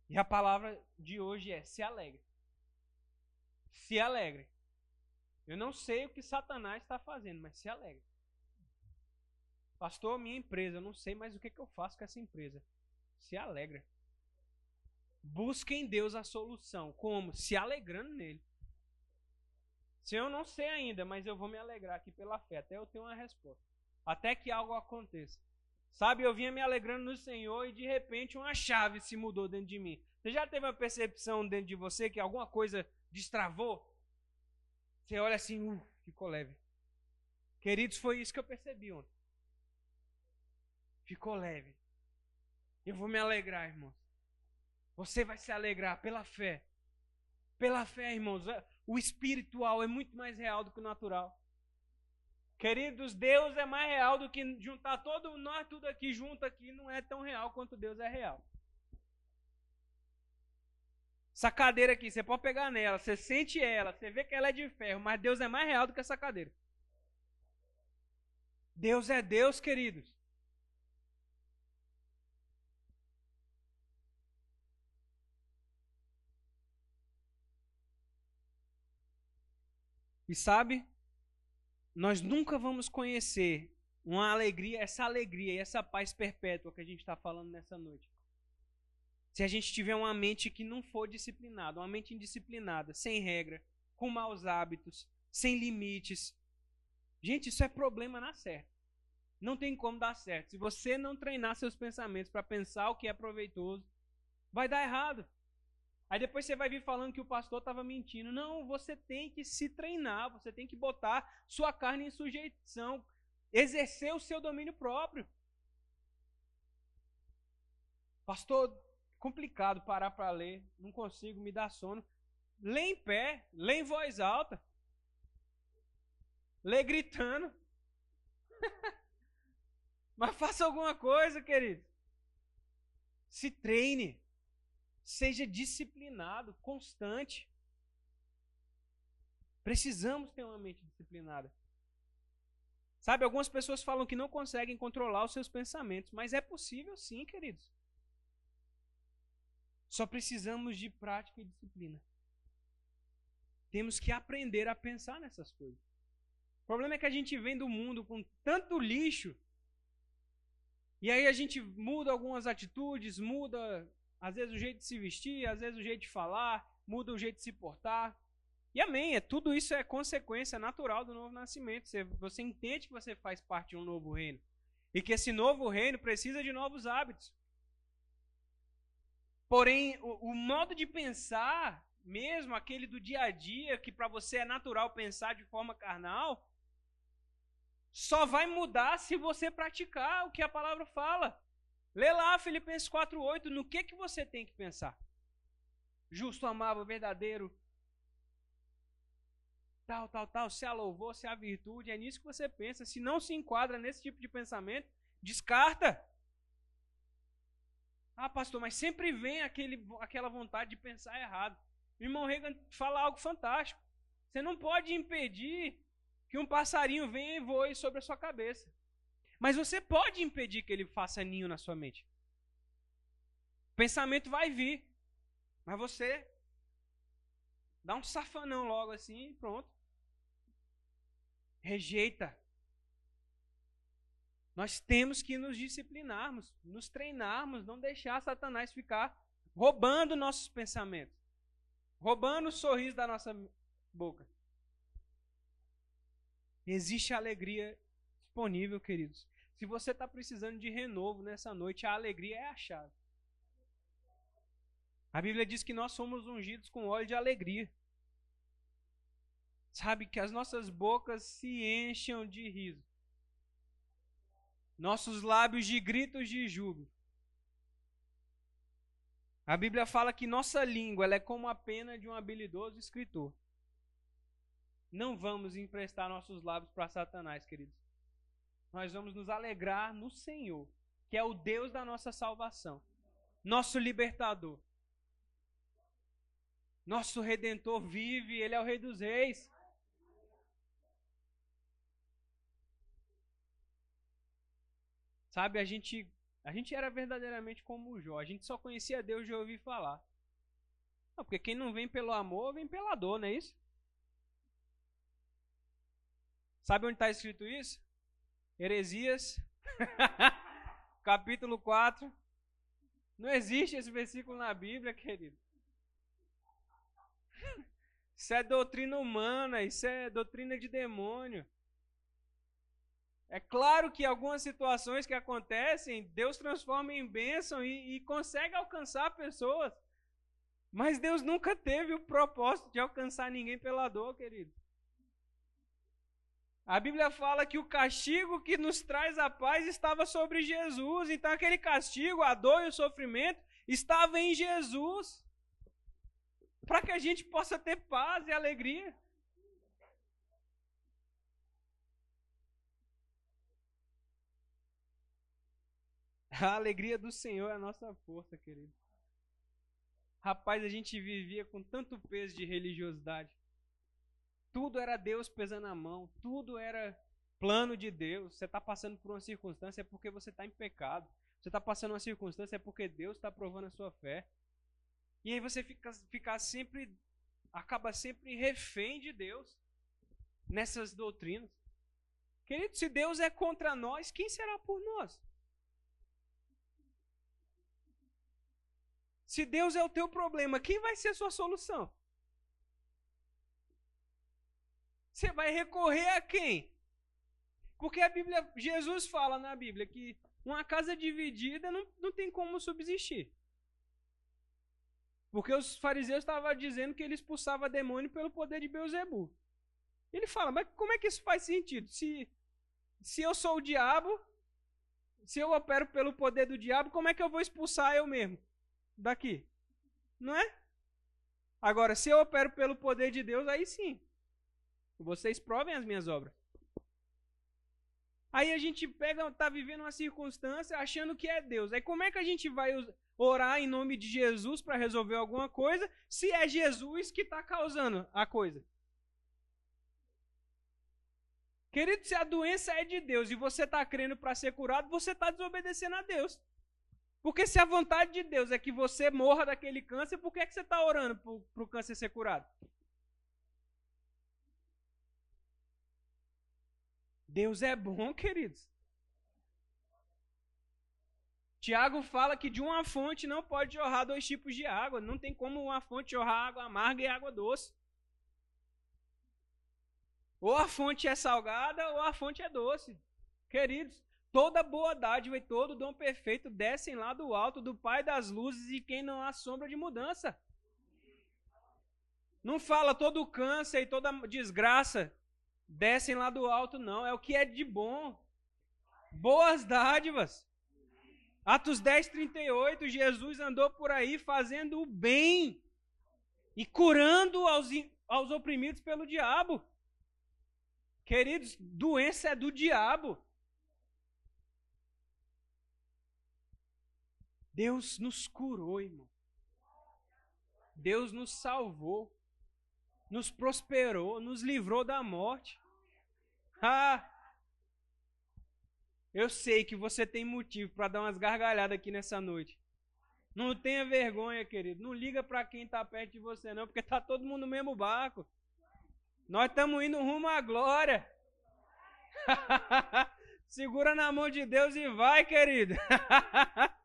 Speaker 1: E a palavra de hoje é: se alegre. Se alegre. Eu não sei o que Satanás está fazendo, mas se alegre. Pastor, minha empresa, eu não sei mais o que, que eu faço com essa empresa. Se alegra. Busque em Deus a solução. Como? Se alegrando nele. Se eu não sei ainda, mas eu vou me alegrar aqui pela fé, até eu ter uma resposta. Até que algo aconteça. Sabe, eu vinha me alegrando no Senhor e de repente uma chave se mudou dentro de mim. Você já teve uma percepção dentro de você que alguma coisa destravou? Você olha assim, uh, ficou leve. Queridos, foi isso que eu percebi ontem. Ficou leve. Eu vou me alegrar, irmãos. Você vai se alegrar pela fé. Pela fé, irmãos. O espiritual é muito mais real do que o natural. Queridos, Deus é mais real do que juntar todo nós tudo aqui junto aqui, não é tão real quanto Deus é real. Essa cadeira aqui, você pode pegar nela, você sente ela, você vê que ela é de ferro, mas Deus é mais real do que essa cadeira. Deus é Deus, queridos. E sabe, nós nunca vamos conhecer uma alegria, essa alegria e essa paz perpétua que a gente está falando nessa noite. Se a gente tiver uma mente que não for disciplinada, uma mente indisciplinada, sem regra, com maus hábitos, sem limites. Gente, isso é problema na certa. Não tem como dar certo. Se você não treinar seus pensamentos para pensar o que é proveitoso, vai dar errado. Aí depois você vai vir falando que o pastor estava mentindo. Não, você tem que se treinar, você tem que botar sua carne em sujeição, exercer o seu domínio próprio. Pastor, complicado parar para ler, não consigo, me dá sono. Lê em pé, lê em voz alta. lê gritando. Mas faça alguma coisa, querido. Se treine. Seja disciplinado, constante. Precisamos ter uma mente disciplinada. Sabe, algumas pessoas falam que não conseguem controlar os seus pensamentos, mas é possível sim, queridos. Só precisamos de prática e disciplina. Temos que aprender a pensar nessas coisas. O problema é que a gente vem do mundo com tanto lixo, e aí a gente muda algumas atitudes, muda às vezes o jeito de se vestir, às vezes o jeito de falar, muda o jeito de se portar. E amém, é, tudo isso é consequência natural do novo nascimento. Você, você entende que você faz parte de um novo reino. E que esse novo reino precisa de novos hábitos. Porém, o, o modo de pensar, mesmo aquele do dia a dia, que para você é natural pensar de forma carnal, só vai mudar se você praticar o que a palavra fala. Lê lá Filipenses 4:8, no que que você tem que pensar? Justo, amável, verdadeiro, tal, tal, tal, se a louvor, se a virtude, é nisso que você pensa. Se não se enquadra nesse tipo de pensamento, descarta. Ah, pastor, mas sempre vem aquele, aquela vontade de pensar errado. O irmão Reagan fala algo fantástico. Você não pode impedir que um passarinho venha e voe sobre a sua cabeça. Mas você pode impedir que ele faça ninho na sua mente. O pensamento vai vir. Mas você dá um safanão logo assim e pronto rejeita. Nós temos que nos disciplinarmos, nos treinarmos, não deixar Satanás ficar roubando nossos pensamentos, roubando o sorriso da nossa boca. Existe alegria disponível, queridos. Se você está precisando de renovo nessa noite, a alegria é a chave. A Bíblia diz que nós somos ungidos com óleo de alegria. Sabe, que as nossas bocas se encham de riso. Nossos lábios de gritos de júbilo. A Bíblia fala que nossa língua é como a pena de um habilidoso escritor. Não vamos emprestar nossos lábios para Satanás, queridos. Nós vamos nos alegrar no Senhor, que é o Deus da nossa salvação, nosso libertador. Nosso redentor vive, ele é o Rei dos Reis. Sabe, a gente, a gente era verdadeiramente como o Jó. A gente só conhecia Deus de ouvir falar. Não, porque quem não vem pelo amor, vem pela dor, não é isso? Sabe onde está escrito isso? Heresias, capítulo 4. Não existe esse versículo na Bíblia, querido. Isso é doutrina humana, isso é doutrina de demônio. É claro que algumas situações que acontecem, Deus transforma em bênção e, e consegue alcançar pessoas. Mas Deus nunca teve o propósito de alcançar ninguém pela dor, querido. A Bíblia fala que o castigo que nos traz a paz estava sobre Jesus. Então, aquele castigo, a dor e o sofrimento, estava em Jesus. Para que a gente possa ter paz e alegria. A alegria do Senhor é a nossa força, querido. Rapaz, a gente vivia com tanto peso de religiosidade. Tudo era Deus pesando a mão, tudo era plano de Deus. Você está passando por uma circunstância é porque você está em pecado. Você está passando uma circunstância é porque Deus está provando a sua fé. E aí você fica, fica sempre, acaba sempre refém de Deus nessas doutrinas. Querido, se Deus é contra nós, quem será por nós? Se Deus é o teu problema, quem vai ser a sua solução? Você vai recorrer a quem? Porque a Bíblia, Jesus fala na Bíblia que uma casa dividida não, não tem como subsistir. Porque os fariseus estavam dizendo que ele expulsava demônio pelo poder de Beuzebu. Ele fala, mas como é que isso faz sentido? Se, se eu sou o diabo, se eu opero pelo poder do diabo, como é que eu vou expulsar eu mesmo? daqui. Não é? Agora, se eu opero pelo poder de Deus, aí sim. Vocês provem as minhas obras. Aí a gente pega, tá vivendo uma circunstância achando que é Deus. Aí como é que a gente vai orar em nome de Jesus para resolver alguma coisa se é Jesus que está causando a coisa? Querido, se a doença é de Deus e você está crendo para ser curado, você está desobedecendo a Deus. Porque se a vontade de Deus é que você morra daquele câncer, por que, é que você está orando para o câncer ser curado? Deus é bom, queridos. Tiago fala que de uma fonte não pode jorrar dois tipos de água. Não tem como uma fonte jorrar água amarga e água doce. Ou a fonte é salgada ou a fonte é doce. Queridos, toda boa dádiva e todo dom perfeito descem lá do alto do Pai das luzes e quem não há sombra de mudança. Não fala todo câncer e toda desgraça descem lá do alto, não. É o que é de bom. Boas dádivas. Atos 10, 38, Jesus andou por aí fazendo o bem e curando aos, aos oprimidos pelo diabo. Queridos, doença é do diabo. Deus nos curou, irmão. Deus nos salvou, nos prosperou, nos livrou da morte. Ah! Eu sei que você tem motivo para dar umas gargalhadas aqui nessa noite. Não tenha vergonha, querido. Não liga para quem está perto de você, não, porque tá todo mundo no mesmo barco. Nós estamos indo rumo à glória. Segura na mão de Deus e vai, querido.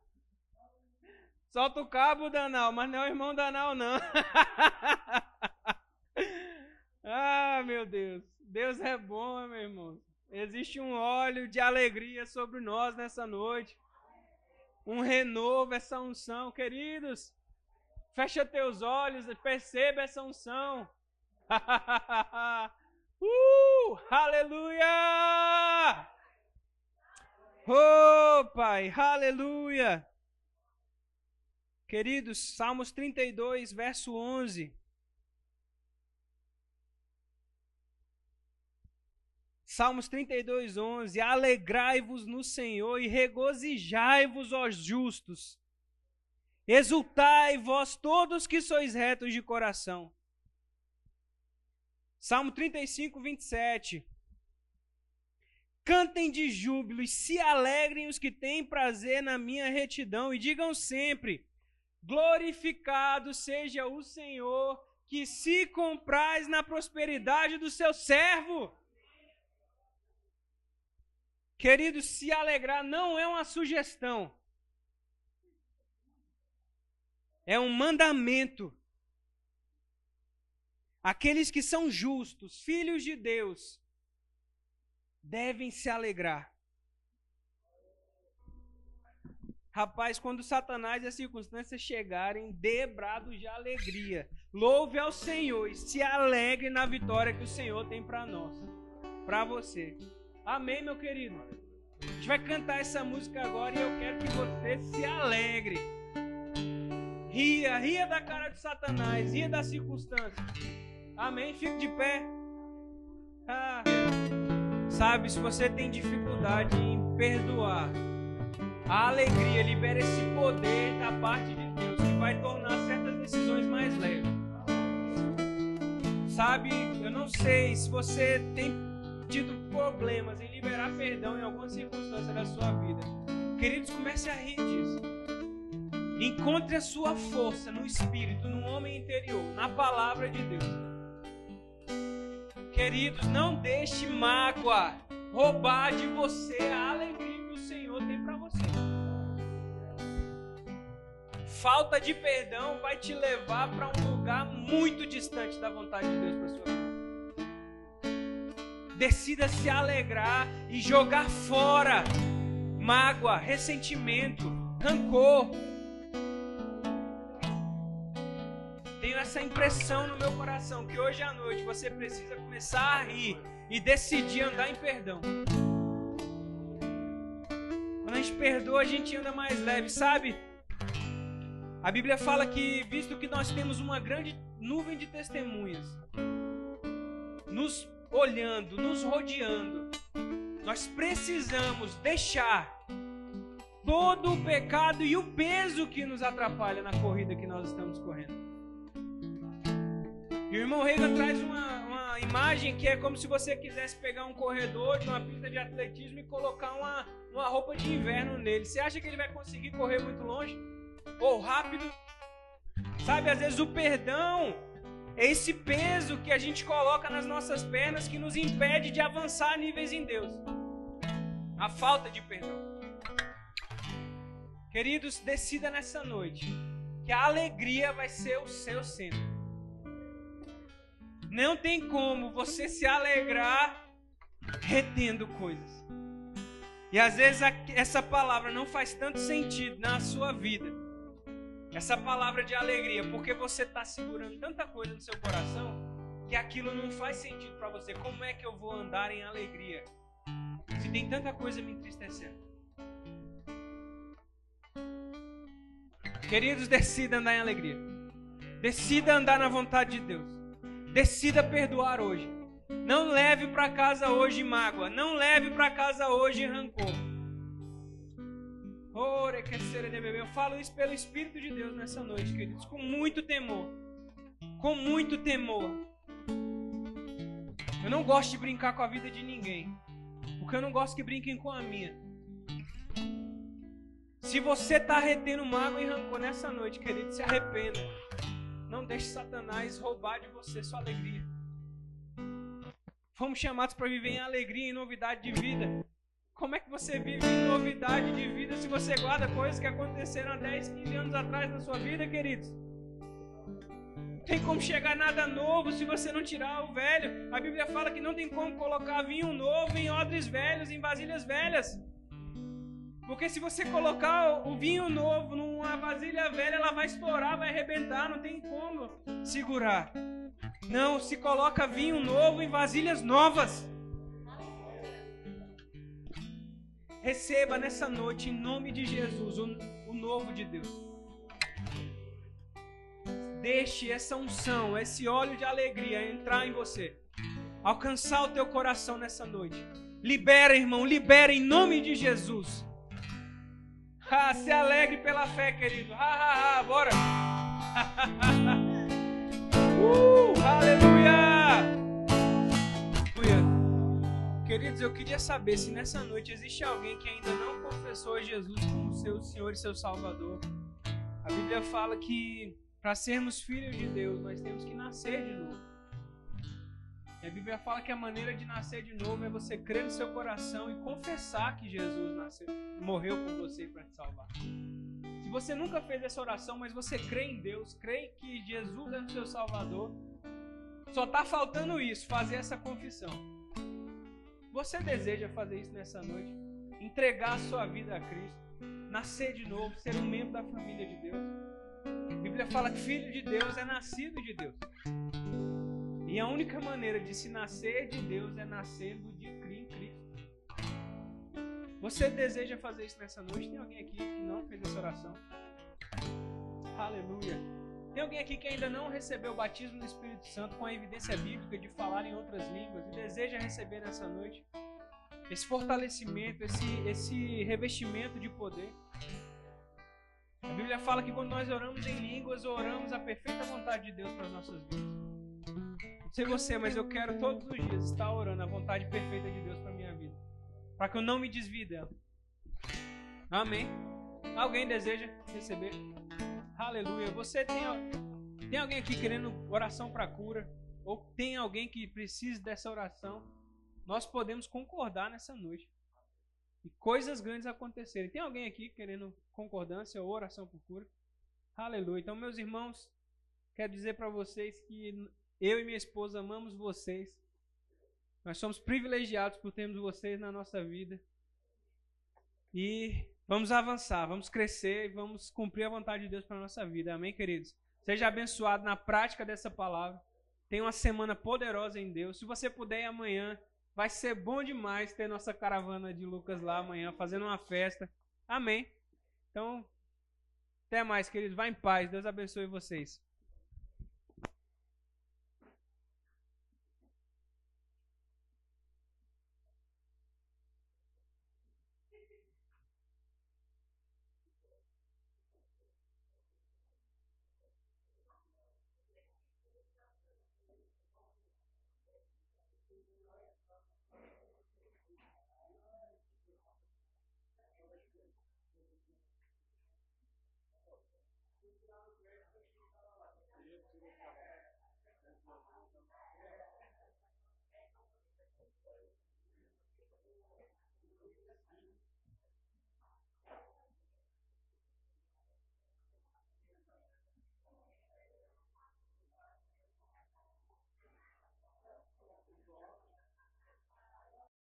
Speaker 1: Solta o cabo, Danal, mas não é o irmão Danal, não. ah, meu Deus. Deus é bom, meu irmão. Existe um óleo de alegria sobre nós nessa noite. Um renovo, essa unção, queridos. Fecha teus olhos, perceba essa unção. uh, aleluia! Oh, Pai, aleluia! Queridos, Salmos 32, verso 11. Salmos 32, 11. Alegrai-vos no Senhor e regozijai-vos, ó justos. Exultai, vós todos que sois retos de coração. Salmo 35, 27. Cantem de júbilo e se alegrem os que têm prazer na minha retidão, e digam sempre: Glorificado seja o Senhor, que se compraz na prosperidade do seu servo. Querido, se alegrar não é uma sugestão, é um mandamento. Aqueles que são justos, filhos de Deus, devem se alegrar. Rapaz, quando Satanás e as circunstâncias chegarem, debrados de alegria, louve ao Senhor e se alegre na vitória que o Senhor tem para nós, para você. Amém, meu querido? A gente vai cantar essa música agora e eu quero que você se alegre. Ria, ria da cara de Satanás, ria das circunstâncias. Amém? Fique de pé. Ah. Sabe, se você tem dificuldade em perdoar, a alegria libera esse poder da parte de Deus que vai tornar certas decisões mais leves. Sabe, eu não sei se você tem tido problemas em liberar perdão em alguma circunstância da sua vida. Queridos, comece a rir disso. Encontre a sua força no espírito, no homem interior, na palavra de Deus. Queridos, não deixe mágoa roubar de você a alegria que o Senhor tem para você. Falta de perdão vai te levar para um lugar muito distante da vontade de Deus para sua vida. Decida se alegrar e jogar fora mágoa, ressentimento, rancor, essa impressão no meu coração que hoje à noite você precisa começar a rir e decidir andar em perdão. Quando a gente perdoa, a gente anda mais leve, sabe? A Bíblia fala que, visto que nós temos uma grande nuvem de testemunhas, nos olhando, nos rodeando, Nós precisamos deixar todo o pecado e o peso que nos atrapalha na corrida que nós estamos correndo. E o irmão Reagan traz uma, uma imagem que é como se você quisesse pegar um corredor de uma pista de atletismo e colocar uma, uma roupa de inverno nele. Você acha que ele vai conseguir correr muito longe? Ou rápido? Sabe, às vezes o perdão é esse peso que a gente coloca nas nossas pernas que nos impede de avançar níveis em Deus. A falta de perdão. Queridos, decida nessa noite que a alegria vai ser o seu centro. Não tem como você se alegrar retendo coisas. E às vezes essa palavra não faz tanto sentido na sua vida essa palavra de alegria, porque você está segurando tanta coisa no seu coração que aquilo não faz sentido para você. Como é que eu vou andar em alegria se tem tanta coisa me entristecendo? Queridos, decida andar em alegria. Decida andar na vontade de Deus. Decida perdoar hoje. Não leve para casa hoje mágoa. Não leve para casa hoje rancor. Eu falo isso pelo Espírito de Deus nessa noite, queridos, com muito temor. Com muito temor. Eu não gosto de brincar com a vida de ninguém. Porque eu não gosto que brinquem com a minha. Se você está retendo mágoa e rancor nessa noite, querido, se arrependa. Não deixe Satanás roubar de você sua alegria. Fomos chamados para viver em alegria e novidade de vida. Como é que você vive novidade de vida se você guarda coisas que aconteceram há 10, 15 anos atrás na sua vida, queridos? Tem como chegar nada novo se você não tirar o velho. A Bíblia fala que não tem como colocar vinho novo em odres velhos, em vasilhas velhas. Porque se você colocar o vinho novo numa vasilha velha, ela vai estourar, vai arrebentar, não tem como segurar. Não, se coloca vinho novo em vasilhas novas. Receba nessa noite, em nome de Jesus, o, o novo de Deus. Deixe essa unção, esse óleo de alegria entrar em você. Alcançar o teu coração nessa noite. Libera, irmão, libera em nome de Jesus. Se alegre pela fé, querido. Ha, ha, ha, bora. uh, aleluia. Queridos, eu queria saber se nessa noite existe alguém que ainda não confessou Jesus como seu Senhor e seu Salvador. A Bíblia fala que para sermos filhos de Deus, nós temos que nascer de novo. E a Bíblia fala que a maneira de nascer de novo é você crer no seu coração e confessar que Jesus nasceu, morreu por você para te salvar. Se você nunca fez essa oração, mas você crê em Deus, crê que Jesus é o seu Salvador, só está faltando isso, fazer essa confissão. Você deseja fazer isso nessa noite? Entregar a sua vida a Cristo, nascer de novo, ser um membro da família de Deus. A Bíblia fala que filho de Deus é nascido de Deus. E a única maneira de se nascer de Deus é nascendo de Cristo. Você deseja fazer isso nessa noite? Tem alguém aqui que não fez essa oração? Aleluia. Tem alguém aqui que ainda não recebeu o batismo do Espírito Santo com a evidência bíblica de falar em outras línguas e deseja receber nessa noite esse fortalecimento, esse, esse revestimento de poder? A Bíblia fala que quando nós oramos em línguas, oramos a perfeita vontade de Deus para as nossas vidas. Não sei você, mas eu quero todos os dias estar orando a vontade perfeita de Deus para minha vida, para que eu não me desvie dela. Amém. Alguém deseja receber? Aleluia. Você tem, tem alguém aqui querendo oração para cura? Ou tem alguém que precisa dessa oração? Nós podemos concordar nessa noite. E coisas grandes acontecerem. Tem alguém aqui querendo concordância ou oração por cura? Aleluia. Então, meus irmãos, quero dizer para vocês que eu e minha esposa amamos vocês. Nós somos privilegiados por termos vocês na nossa vida. E Vamos avançar, vamos crescer e vamos cumprir a vontade de Deus para a nossa vida. Amém, queridos? Seja abençoado na prática dessa palavra. Tenha uma semana poderosa em Deus. Se você puder amanhã, vai ser bom demais ter nossa caravana de Lucas lá amanhã, fazendo uma festa. Amém. Então, até mais, queridos. Vá em paz. Deus abençoe vocês.